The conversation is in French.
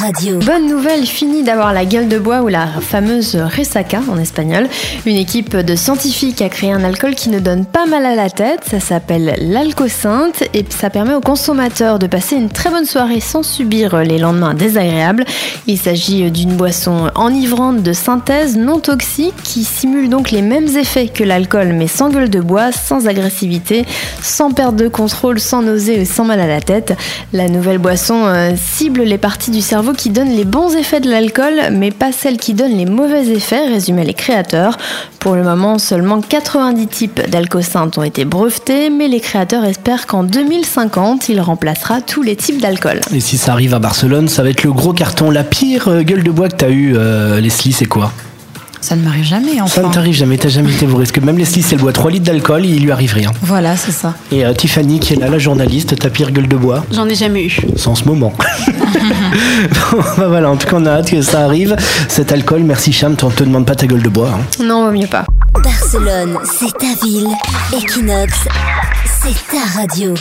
radio. Bonne nouvelle, fini d'avoir la gueule de bois ou la fameuse resaca en espagnol. Une équipe de scientifiques a créé un alcool qui ne donne pas mal à la tête. Ça s'appelle l'alcocinte et ça permet aux consommateurs de passer une très bonne soirée sans subir les lendemains désagréables. Il s'agit d'une boisson enivrante de synthèse non toxique qui simule donc les mêmes effets que l'alcool mais sans gueule de bois, sans agressivité, sans perte de contrôle, sans nausée et sans mal à la tête. La nouvelle boisson euh, cible les parties du cerveau qui donnent les bons effets de l'alcool, mais pas celles qui donnent les mauvais effets, résumaient les créateurs. Pour le moment, seulement 90 types d'alcocyntes ont été brevetés, mais les créateurs espèrent qu'en 2050, il remplacera tous les types d'alcool. Et si ça arrive à Barcelone, ça va être le gros carton. La pire euh, gueule de bois que t'as eu, euh, Leslie, c'est quoi? Ça ne m'arrive jamais, Ça enfin. ne t'arrive jamais, t'as jamais été bourré. Parce que même Leslie, si elle boit 3 litres d'alcool, il lui arrive rien. Voilà, c'est ça. Et euh, Tiffany, qui est là, la journaliste, ta pire gueule de bois J'en ai jamais eu. C'est en ce moment. bon, bah voilà, en tout cas, on a hâte que ça arrive. Cet alcool, merci Cham, on te demande pas ta gueule de bois. hein. Non, vaut mieux pas. Barcelone, c'est ta ville. Equinox, c'est ta radio.